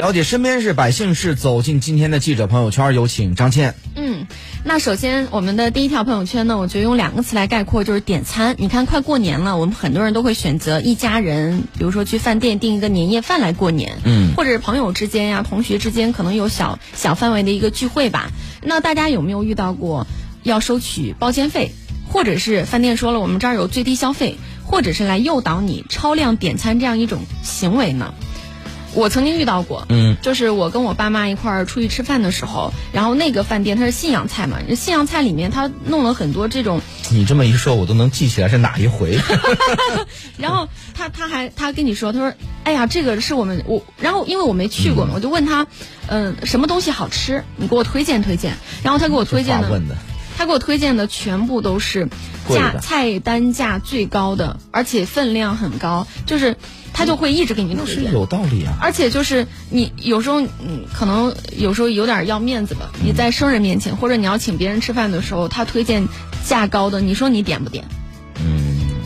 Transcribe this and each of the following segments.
了解身边事，百姓事，走进今天的记者朋友圈，有请张倩。嗯，那首先我们的第一条朋友圈呢，我觉得用两个词来概括，就是点餐。你看，快过年了，我们很多人都会选择一家人，比如说去饭店订一个年夜饭来过年，嗯或者是朋友之间呀、同学之间可能有小小范围的一个聚会吧。那大家有没有遇到过要收取包间费，或者是饭店说了我们这儿有最低消费，或者是来诱导你超量点餐这样一种行为呢？我曾经遇到过，嗯，就是我跟我爸妈一块儿出去吃饭的时候，然后那个饭店它是信阳菜嘛，信阳菜里面他弄了很多这种，你这么一说，我都能记起来是哪一回。然后他他还他跟你说，他说，哎呀，这个是我们我，然后因为我没去过嘛，我就问他，嗯、什么东西好吃，你给我推荐推荐，然后他给我推荐的，问的，他给我推荐的全部都是价菜单价最高的，而且分量很高，就是他就会一直给你那是推荐。有道理啊。而且就是你有时候，嗯，可能有时候有点要面子吧。你在生人面前，或者你要请别人吃饭的时候，他推荐价高的，你说你点不点？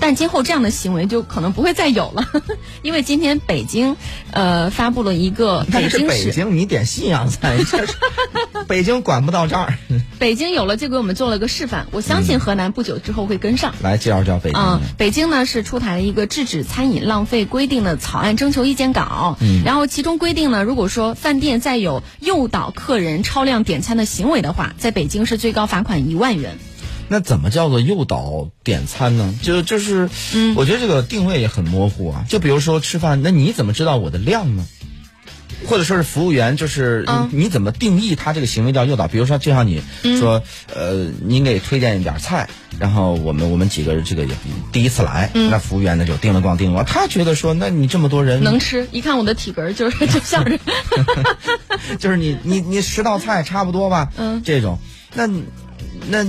嗯，但今后这样的行为就可能不会再有了，因为今天北京，呃，发布了一个 那是北京市，北京，你点信阳菜，这是 北京管不到这儿。北京有了就给我们做了个示范，我相信河南不久之后会跟上。来介绍介绍北京嗯的。，北京呢是出台了一个制止餐饮浪费规定的草案征求意见稿，嗯然后其中规定呢，如果说饭店再有诱导客人超量点餐的行为的话，在北京是最高罚款一万元。那怎么叫做诱导点餐呢？就就是，嗯我觉得这个定位也很模糊啊。就比如说吃饭，那你怎么知道我的量呢？或者说是服务员，就是、嗯你怎么定义他这个行为叫诱导？比如说，就像你说，呃，您给推荐一点菜，然后我们我们几个这个也第一次来，那服务员呢就定了咣叮了咣，他觉得说，那你这么多人能吃，一看我的体格就是 就像是，就是你你你十道菜差不多吧，嗯这种，那那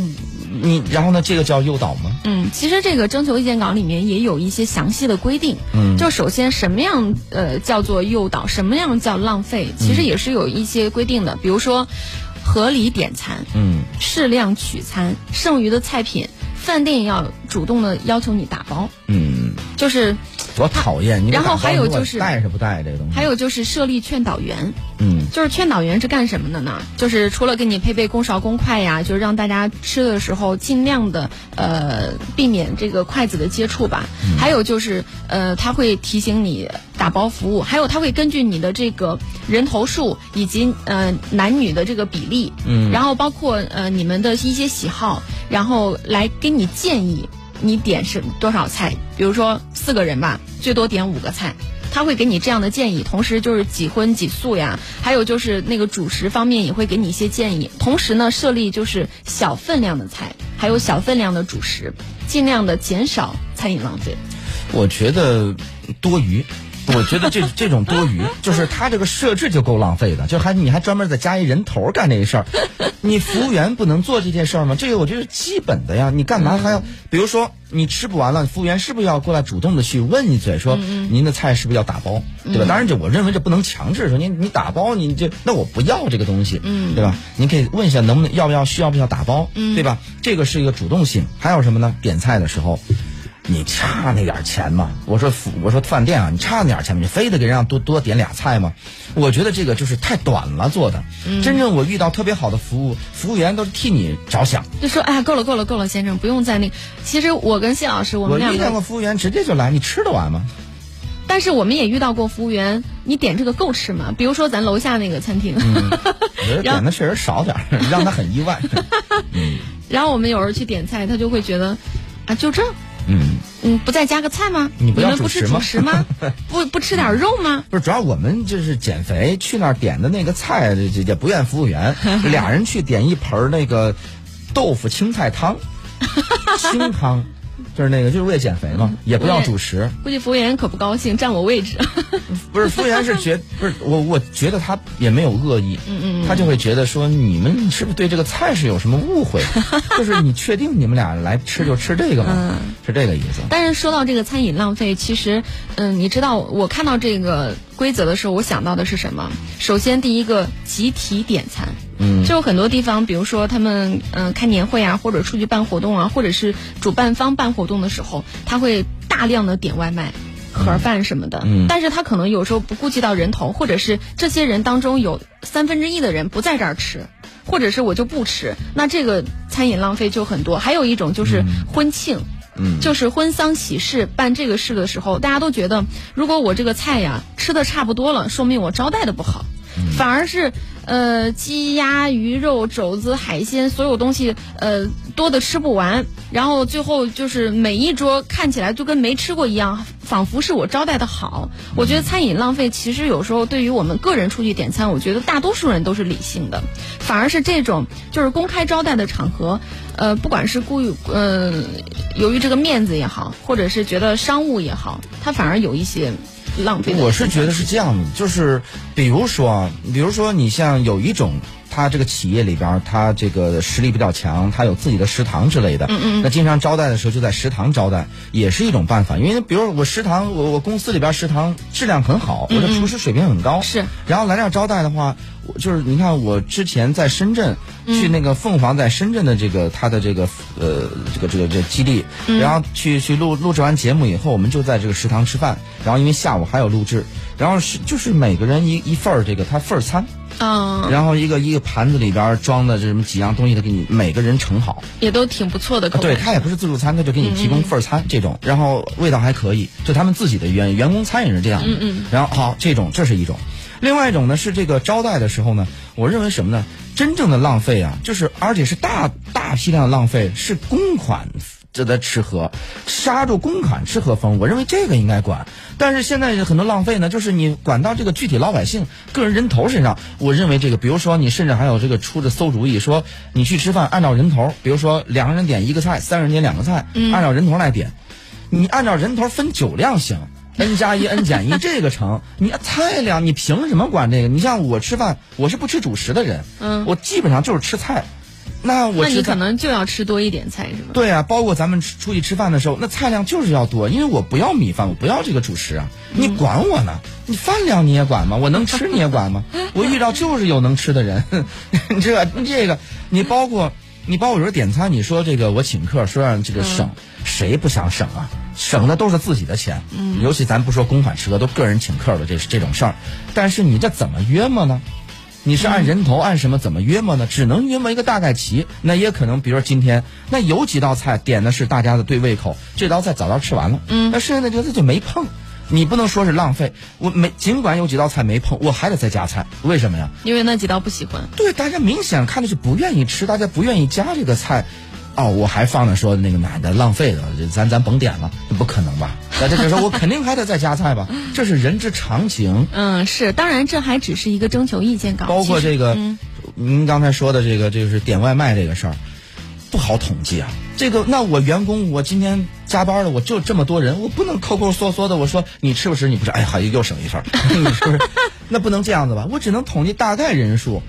你然后呢，这个叫诱导吗？嗯，其实这个征求意见稿里面也有一些详细的规定，嗯。就首先什么样呃叫做诱导，什么样叫浪费，其实也是有一些规定的，比如说合理点餐，嗯。适量取餐，剩余的菜品，饭店要主动的要求你打包，嗯，就是多讨厌！你然后还有就是带是不带这个东西？还有就是设立劝导员，嗯就是劝导员是干什么的呢？就是除了给你配备公勺公筷呀，就是让大家吃的时候尽量的呃避免这个筷子的接触吧。还有就是呃他会提醒你打包服务，还有他会根据你的这个人头数以及呃男女的这个比例，嗯然后包括呃你们的一些喜好，然后来给你建议你点是多少菜，比如说四个人吧，最多点五个菜。他会给你这样的建议，同时就是几荤几素呀，还有就是那个主食方面也会给你一些建议。同时呢，设立就是小分量的菜，还有小分量的主食，尽量的减少餐饮浪费。我觉得多余。我觉得这这种多余，就是他这个设置就够浪费的，就还你还专门再加一人头干这一事儿，你服务员不能做这件事儿吗？这个我觉得是基本的呀，你干嘛还要？比如说你吃不完了，服务员是不是要过来主动的去问一嘴，说您的菜是不是要打包，对吧？当然这我认为这不能强制说你你打包你这那我不要这个东西，嗯对吧？您可以问一下能不能要不要需要不需要打包，对吧？这个是一个主动性。还有什么呢？点菜的时候。你差那点钱吗？我说服我说饭店啊，你差那点钱吗？你非得给人家多多点俩菜吗？我觉得这个就是太短了做的。真正我遇到特别好的服务，服务员都是替你着想。就说哎呀，够了够了够了，先生，不用再那个。其实我跟谢老师，我我们两个，遇见过服务员直接就来，你吃得完吗？但是我们也遇到过服务员，你点这个够吃吗？比如说咱楼下那个餐厅，我觉得 点的确实少点，让他很意外。嗯然后我们有时候去点菜，他就会觉得啊，就这。嗯，嗯，不再加个菜吗？你不要们不吃主食吗？不不吃点肉吗？不是，主要我们就是减肥，去那儿点的那个菜，也不怨服务员，俩人去点一盆儿那个豆腐青菜汤，清汤，就是那个就是为了减肥嘛，也不要主食。估计服务员可不高兴，占我位置。不是服务员是觉不是我，我觉得他也没有恶意，嗯嗯他就会觉得说你们是不是对这个菜是有什么误会？就是你确定你们俩来吃就吃这个吗？嗯是这个意思。但是说到这个餐饮浪费，其实，嗯，你知道我看到这个规则的时候，我想到的是什么？首先，第一个集体点餐。嗯就有很多地方，比如说他们嗯、呃开年会啊，或者出去办活动啊，或者是主办方办活动的时候，他会大量的点外卖。盒饭什么的。嗯但是他可能有时候不顾及到人头，或者是这些人当中有三分之一的人不在这儿吃，或者是我就不吃，那这个餐饮浪费就很多。还有一种就是婚庆。嗯就是婚丧喜事办这个事的时候，大家都觉得，如果我这个菜呀吃的差不多了，说明我招待的不好，反而是呃鸡鸭鱼肉肘子海鲜所有东西呃多的吃不完，然后最后就是每一桌看起来就跟没吃过一样，仿佛是我招待的好。我觉得餐饮浪费其实有时候对于我们个人出去点餐，我觉得大多数人都是理性的，反而是这种就是公开招待的场合。呃，不管是故意，呃，由于这个面子也好，或者是觉得商务也好，它反而有一些浪费。我是觉得是这样的，就是比如说啊，比如说你像有一种。他这个企业里边，他这个实力比较强，他有自己的食堂之类的。嗯嗯。那经常招待的时候就在食堂招待，也是一种办法。因为比如我食堂，我我公司里边食堂质量很好，我的厨师水平很高。是。然后来这儿招待的话，我就是你看我之前在深圳去那个凤凰在深圳的这个他的这个呃这个这个这个基地，然后去去录录制完节目以后，我们就在这个食堂吃饭。然后因为下午还有录制，然后是就是每个人一一份儿这个他份儿餐。嗯，然后一个一个盘子里边装的这什么几样东西，他给你每个人盛好，也都挺不错的。对他也不是自助餐，他就给你提供份餐这种，然后味道还可以，就他们自己的员员工餐也是这样的。嗯嗯。然后好，这种这是一种，另外一种呢是这个招待的时候呢，我认为什么呢？真正的浪费啊，就是而且是大大批量的浪费，是公款。这在吃喝，杀住公款吃喝风，我认为这个应该管。但是现在很多浪费呢，就是你管到这个具体老百姓个人人头身上，我认为这个，比如说你甚至还有这个出的馊主意，说你去吃饭按照人头，比如说两个人点一个菜，三个人点两个菜，按照人头来点，你按照人头分酒量行，n 加一 n 减一这个成，你菜量你凭什么管这个？你像我吃饭，我是不吃主食的人，嗯，我基本上就是吃菜。那我那你可能就要吃多一点菜是吗？对啊，包括咱们出去吃饭的时候，那菜量就是要多，因为我不要米饭，我不要这个主食啊，你管我呢？你饭量你也管吗？我能吃你也管吗？我遇到就是有能吃的人，这这个你包括你包括有时候点餐，你说这个我请客说让这个省，谁不想省啊？省的都是自己的钱，嗯，尤其咱不说公款吃喝，都个人请客的这这种事儿，但是你这怎么约么呢？你是按人头按什么怎么约摸呢？只能约摸一个大概齐。那也可能，比如说今天那有几道菜点的是大家的对胃口，这道菜早早吃完了，嗯，那剩下的这个就没碰。你不能说是浪费，我没尽管有几道菜没碰，我还得再加菜，为什么呀？因为那几道不喜欢。对，大家明显看的是不愿意吃，大家不愿意加这个菜。哦，我还放着说那个奶的浪费了，咱咱甭点了，不可能吧？那这就说我肯定还得再加菜吧，这是人之常情。嗯，是，当然这还只是一个征求意见稿。包括这个，嗯、您刚才说的这个，就是点外卖这个事儿，不好统计啊。这个，那我员工，我今天加班了，我就这么多人，我不能抠抠缩缩的。我说你吃不吃？你不吃，哎呀，好又省一份，你是不是？那不能这样子吧？我只能统计大概人数。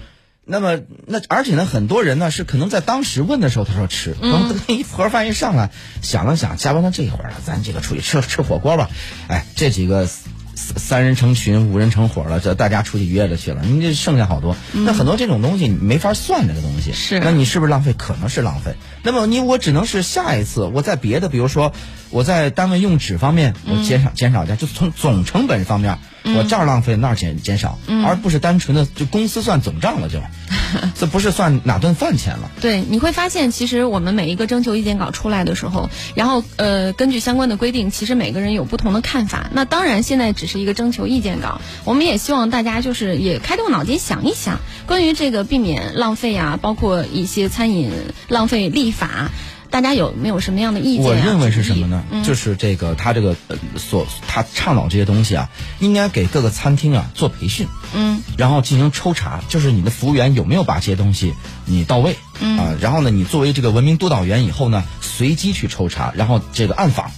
那么，那而且呢，很多人呢是可能在当时问的时候，他说吃，然后那一盒饭一上来，想了想，加班到这一会儿了，咱这个出去吃吃火锅吧。哎，这几个三人成群，五人成伙了，这大家出去约着去了，你这剩下好多。那很多这种东西你没法算这个东西，是，那你是不是浪费？可能是浪费。那么你我只能是下一次我在别的，比如说我在单位用纸方面，我减少减少一下，就从总成本方面。我这儿浪费，那儿减减少，而不是单纯的就公司算总账了，就，这不是算哪顿饭钱了。对，你会发现，其实我们每一个征求意见稿出来的时候，然后呃，根据相关的规定，其实每个人有不同的看法。那当然，现在只是一个征求意见稿，我们也希望大家就是也开动脑筋想一想，关于这个避免浪费啊，包括一些餐饮浪费立法。大家有没有什么样的意见、啊？我认为是什么呢？嗯、就是这个他这个呃所他倡导这些东西啊，应该给各个餐厅啊做培训，嗯，然后进行抽查，就是你的服务员有没有把这些东西你到位，嗯啊，然后呢，你作为这个文明督导员以后呢，随机去抽查，然后这个暗访，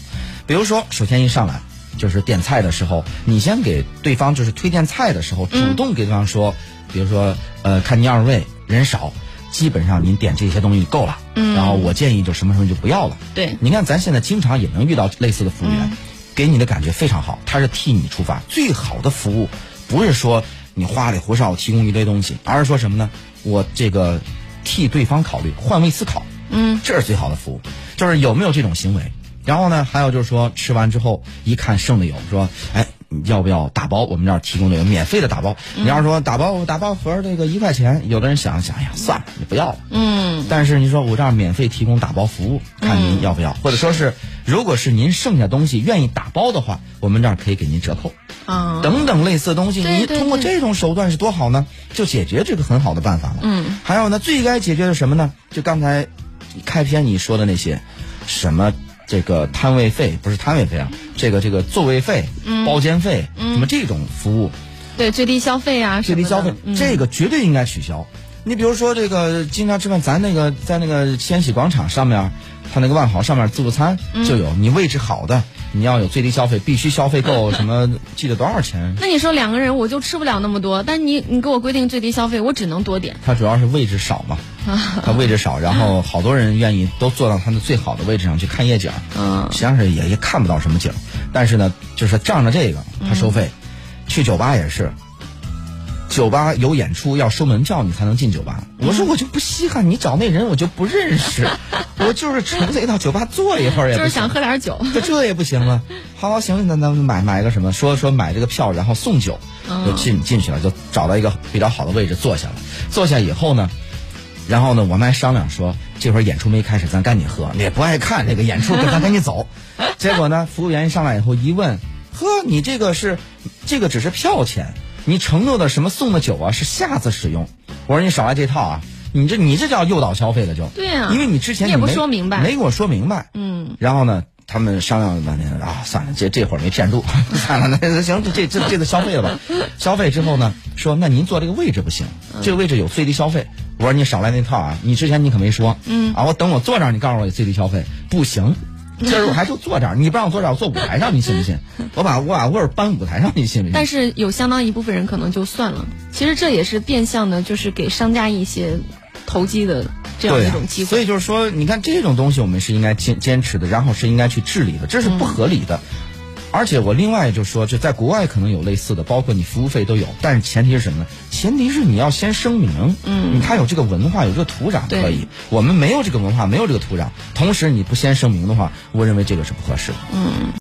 比如说首先一上来就是点菜的时候，你先给对方就是推荐菜的时候，主动给对方说，比如说呃，看您二位人少。基本上您点这些东西够了，嗯，然后我建议就什么什么就不要了。对，你看咱现在经常也能遇到类似的服务员，嗯、给你的感觉非常好，他是替你出发。最好的服务不是说你花里胡哨提供一堆东西，而是说什么呢？我这个替对方考虑，换位思考，嗯，这是最好的服务。就是有没有这种行为？然后呢，还有就是说吃完之后一看剩的有，说哎。你要不要打包？我们这儿提供这个免费的打包。你要是说打包打包盒这个一块钱，有的人想想，哎呀，算了，你不要了。嗯。但是你说我这儿免费提供打包服务，看您要不要？或者说是，如果是您剩下东西愿意打包的话，我们这儿可以给您折扣。啊。等等类似的东西，你通过这种手段是多好呢？就解决这个很好的办法了。嗯。还有呢，最该解决的什么呢？就刚才开篇你说的那些，什么？这个摊位费不是摊位费啊，这个这个座位费、包间费，什么这种服务，对最低消费啊，最低消费这个绝对应该取消。你比如说这个经常吃饭，咱那个在那个千禧广场上面，他那个万豪上面自助餐就有，你位置好的。你要有最低消费，必须消费够 什么？记得多少钱？那你说两个人我就吃不了那么多，但你你给我规定最低消费，我只能多点。它主要是位置少嘛，它位置少，然后好多人愿意都坐到它的最好的位置上去看夜景。嗯，实际上是也也看不到什么景，但是呢，就是仗着这个他收费。去酒吧也是。酒吧有演出要收门票，你才能进酒吧。我说我就不稀罕，你找那人我就不认识，我就是纯粹到酒吧坐一会儿也就是想喝点酒，这这也不行啊。好，好行，那咱们买买个什么？说说买这个票，然后送酒，就进进去了，就找到一个比较好的位置坐下了。坐下以后呢，然后呢，我们还商量说，这会儿演出没开始，咱赶紧喝，也不爱看这个演出，咱赶紧走。结果呢，服务员一上来以后一问，呵，你这个是，这个只是票钱。你承诺的什么送的酒啊，是下次使用。我说你少来这套啊！你这你这叫诱导消费了就。对呀。因为你之前你也不说明白，没给我说明白。嗯。然后呢，他们商量了半天啊，算了，这这会儿没骗住，算了，那行，这这这次消费了吧。消费之后呢，说那您坐这个位置不行，这个位置有最低消费。我说你少来那套啊！你之前你可没说。嗯。啊，我等我坐这儿，你告诉我最低消费不行。今 儿我还就坐这儿，你不让我坐这儿，我坐舞台上，你信不信？我把我把味儿搬舞台上，你信不信？但是有相当一部分人可能就算了。其实这也是变相的，就是给商家一些投机的这样一种机会。所以就是说，你看这种东西，我们是应该坚坚持的，然后是应该去治理的，这是不合理的。而且我另外就说，就在国外可能有类似的，包括你服务费都有，但是前提是什么呢？前提是你要先声明，嗯，他有这个文化，有这个土壤可以。我们没有这个文化，没有这个土壤，同时你不先声明的话，我认为这个是不合适的。嗯。